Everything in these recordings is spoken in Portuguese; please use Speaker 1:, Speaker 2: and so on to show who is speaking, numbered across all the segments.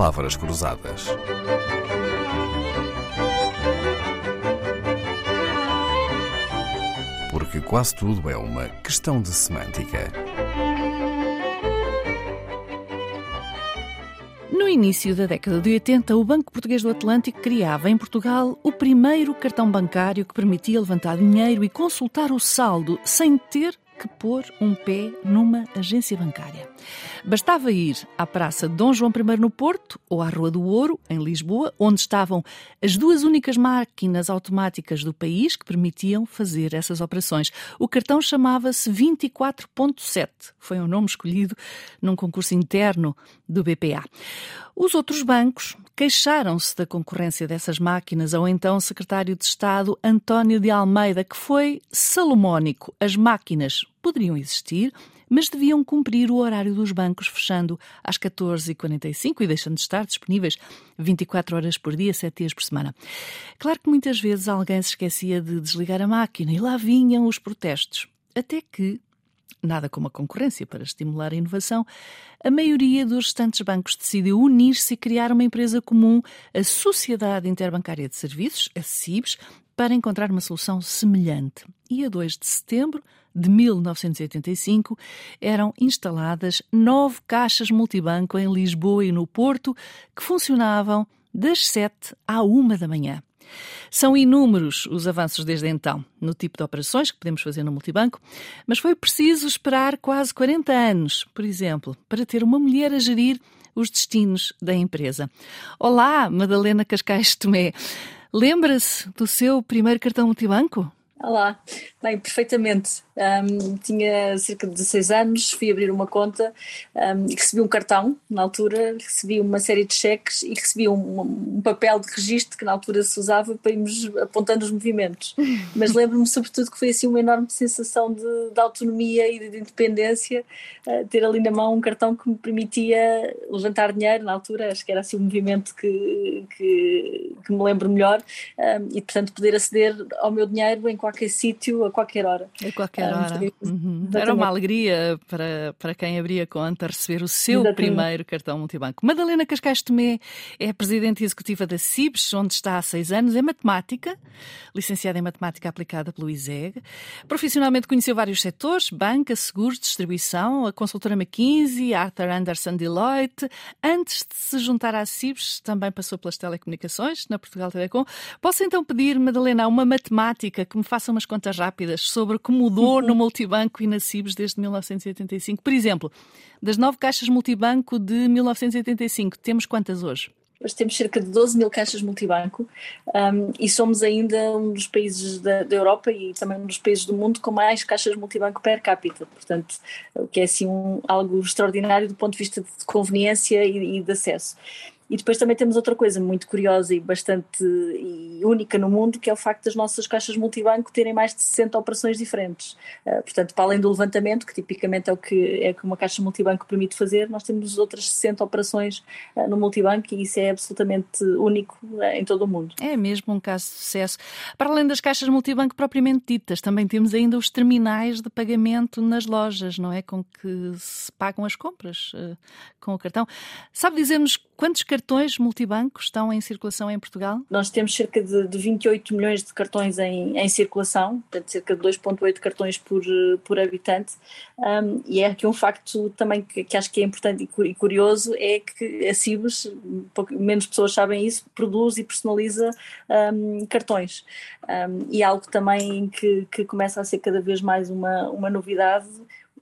Speaker 1: palavras cruzadas. Porque quase tudo é uma questão de semântica.
Speaker 2: No início da década de 80, o Banco Português do Atlântico criava em Portugal o primeiro cartão bancário que permitia levantar dinheiro e consultar o saldo sem ter que pôr um pé numa agência bancária. Bastava ir à Praça Dom João I no Porto ou à Rua do Ouro, em Lisboa, onde estavam as duas únicas máquinas automáticas do país que permitiam fazer essas operações. O cartão chamava-se 24.7. Foi um nome escolhido num concurso interno do BPA. Os outros bancos queixaram-se da concorrência dessas máquinas ao então secretário de Estado António de Almeida, que foi salomónico. As máquinas poderiam existir, mas deviam cumprir o horário dos bancos, fechando às 14h45 e deixando de estar disponíveis 24 horas por dia, 7 dias por semana. Claro que muitas vezes alguém se esquecia de desligar a máquina e lá vinham os protestos. Até que, nada como a concorrência para estimular a inovação, a maioria dos restantes bancos decidiu unir-se e criar uma empresa comum, a Sociedade Interbancária de Serviços, a CIBS, para encontrar uma solução semelhante. E a 2 de setembro de 1985 eram instaladas nove caixas multibanco em Lisboa e no Porto que funcionavam das 7 à 1 da manhã. São inúmeros os avanços desde então no tipo de operações que podemos fazer no multibanco, mas foi preciso esperar quase 40 anos, por exemplo, para ter uma mulher a gerir os destinos da empresa. Olá, Madalena Cascais Tomé. Lembra-se do seu primeiro cartão multibanco?
Speaker 3: Olá, bem, perfeitamente. Um, tinha cerca de 16 anos, fui abrir uma conta um, e recebi um cartão, na altura, recebi uma série de cheques e recebi um, um, papel de registro que na altura se usava para irmos apontando os movimentos. Mas lembro-me sobretudo que foi assim uma enorme sensação de, de autonomia e de independência, uh, ter ali na mão um cartão que me permitia levantar dinheiro, na altura, acho que era assim um movimento que, que, que me lembro melhor, e portanto poder aceder ao meu dinheiro em qualquer sítio, a qualquer hora.
Speaker 2: A qualquer Uhum. Era uma alegria para, para quem abria conta receber o seu Exatamente. primeiro cartão multibanco. Madalena Cascais Tomé é presidente executiva da CIBS, onde está há seis anos, é matemática, licenciada em matemática aplicada pelo ISEG. Profissionalmente conheceu vários setores, banca, seguros, distribuição, a consultora McKinsey, Arthur Anderson Deloitte. Antes de se juntar à CIBS, também passou pelas telecomunicações, na Portugal Telecom. Posso então pedir, Madalena, uma matemática que me faça umas contas rápidas sobre como mudou no multibanco e na CIBS desde 1985. Por exemplo, das nove caixas multibanco de 1985, temos quantas hoje?
Speaker 3: Hoje temos cerca de 12 mil caixas multibanco um, e somos ainda um dos países da, da, Europa e também um dos países do mundo com mais caixas multibanco per capita. Portanto, o que é assim um, algo extraordinário do ponto de vista de conveniência e, e de acesso. E depois também temos outra coisa muito curiosa e bastante e única no mundo, que é o facto das nossas caixas multibanco terem mais de 60 operações diferentes. Uh, portanto, para além do levantamento, que tipicamente é o que, é que uma caixa multibanco permite fazer, nós temos outras 60 operações uh, no multibanco e isso é absolutamente único uh, em todo o mundo.
Speaker 2: É mesmo um caso de sucesso. Para além das caixas multibanco propriamente ditas, também temos ainda os terminais de pagamento nas lojas, não é? Com que se pagam as compras com o cartão. Sabe dizer-nos quantos cartões cartões multibanco estão em circulação em Portugal?
Speaker 3: Nós temos cerca de, de 28 milhões de cartões em, em circulação, portanto, cerca de 2,8 cartões por, por habitante. Um, e é aqui um facto também que, que, acho que é importante e curioso: é que a Cibes, menos pessoas sabem isso, produz e personaliza um, cartões. Um, e algo também que, que começa a ser cada vez mais uma, uma novidade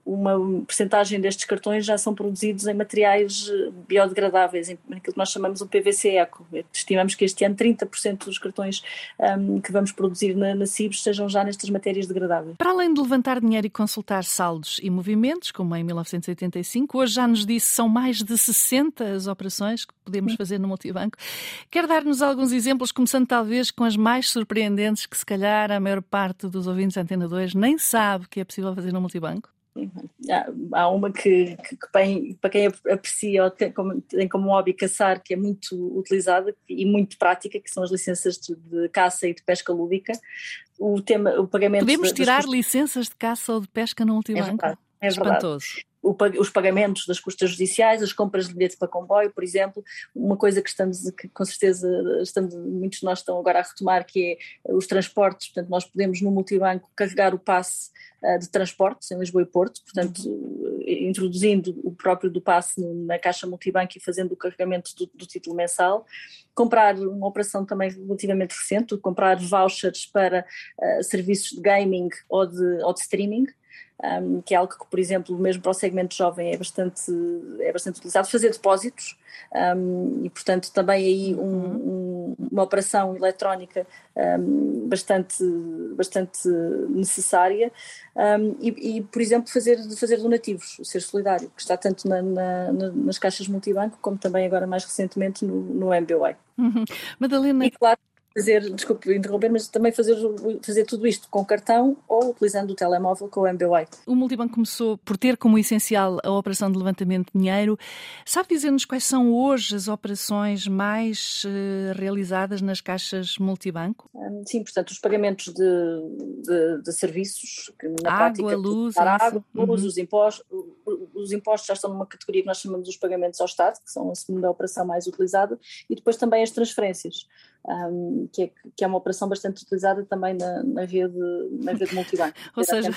Speaker 3: uma percentagem destes cartões já são produzidos em materiais eh, biodegradáveis, em aquilo que nós chamamos o PVC Eco. Estimamos que este ano 30% dos cartões um, que vamos produzir na, na CIBS sejam já nestas matérias degradáveis.
Speaker 2: Para além de levantar dinheiro e consultar saldos e movimentos, como em 1985, hoje já nos disse são mais de 60 as operações que podemos fazer no multibanco. Quer dar-nos alguns exemplos, começando talvez com as mais surpreendentes que se calhar a maior parte dos ouvintes da Antena 2 nem sabe que é possível fazer no multibanco?
Speaker 3: Há uma que, que, que bem, para quem aprecia ou tem como, tem como hobby caçar, que é muito utilizada e muito prática, que são as licenças de, caça e de pesca lúdica. O tema, o pagamento
Speaker 2: Podemos tirar das... licenças de caça ou de pesca no multibanco? É verdade. É Espantoso.
Speaker 3: Os pagamentos das custas judiciais, as compras de bilhete para comboio, por exemplo, uma coisa que estamos, que com certeza estamos, muitos de nós estão agora a retomar, que é os transportes, portanto nós podemos no multibanco carregar o passe uh, de transportes em Lisboa e Porto, portanto introduzindo o próprio do passe na caixa multibanco e fazendo o carregamento do, do título mensal, comprar uma operação também relativamente recente, comprar vouchers para uh, serviços de gaming ou de, ou de streaming, um, que é algo que, por exemplo, mesmo para o segmento jovem é bastante, é bastante utilizado, fazer depósitos um, e, portanto, também aí um, uhum. um, uma operação eletrónica bastante, bastante necessária e, e, por exemplo, fazer, fazer donativos, ser solidário, que está tanto na, na, nas caixas multibanco como também agora mais recentemente no, no MBWay.
Speaker 2: Uhum. Madalena,
Speaker 3: e, claro, fazer, desculpe interromper, mas também fazer, fazer tudo isto com cartão ou utilizando o telemóvel com o MBWay.
Speaker 2: O Multibanco começou por ter como essencial a operação de levantamento de dinheiro. Sabe dizer-nos quais são hoje as operações mais uh, realizadas nas caixas multibanco?
Speaker 3: Um, sim, portanto, os pagamentos de, de, de serviços, que na
Speaker 2: água,
Speaker 3: prática,
Speaker 2: luz,
Speaker 3: água, luz, uhum. os impostos, os impostos já estão numa categoria que nós chamamos os pagamentos ao Estado, que são a segunda operação mais utilizada, e depois também as transferências um, que, é, que é uma operação bastante utilizada também na, na rede, na rede multibanco.
Speaker 2: Ou seja,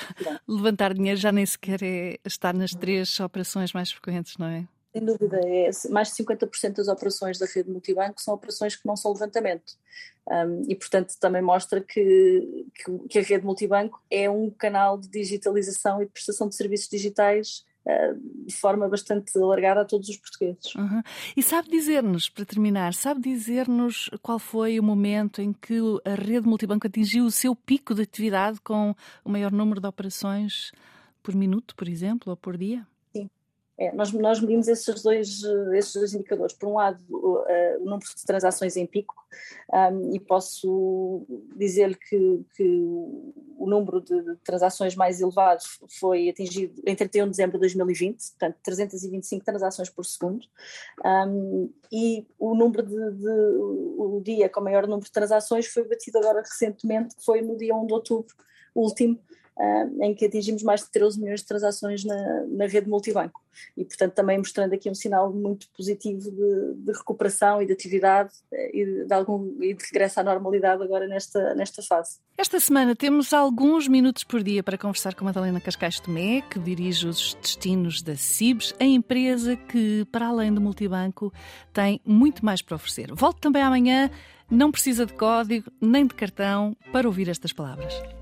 Speaker 2: levantar dinheiro já nem sequer é estar nas três operações mais frequentes, não é?
Speaker 3: Sem dúvida, é, mais de 50% das operações da rede multibanco são operações que não são levantamento. Um, e, portanto, também mostra que, que, que, a rede multibanco é um canal de digitalização e de prestação de serviços digitais de forma bastante alargada a todos os portugueses.
Speaker 2: Uhum. E sabe dizer-nos, para terminar, sabe dizer-nos qual foi o momento em que a rede multibanco atingiu o seu pico de atividade com o maior número de operações por minuto, por exemplo, ou por dia?
Speaker 3: É, nós, nós medimos esses dois, esses dois indicadores. Por um lado, o, uh, o número de transações em pico, um, e posso dizer que, que o número de transações mais elevado foi atingido em 31 de dezembro de 2020, portanto 325 transações por segundo, um, e o número de, de, o dia com maior número de transações foi batido agora recentemente, que foi no dia 1 de outubro último, uh, em que atingimos mais de 13 milhões de transações na, na rede multibanco. E, portanto, também mostrando aqui um sinal muito positivo de, de recuperação e de atividade eh, e de, algum, e de regresso à normalidade agora nesta, nesta fase.
Speaker 2: Esta semana temos alguns minutos por dia para conversar com Madalena Cascais Tomé, que dirige os destinos da CIBS, a empresa que, para além do multibanco, tem muito mais para oferecer. Volto também amanhã, não precisa de código nem de cartão para ouvir estas palavras.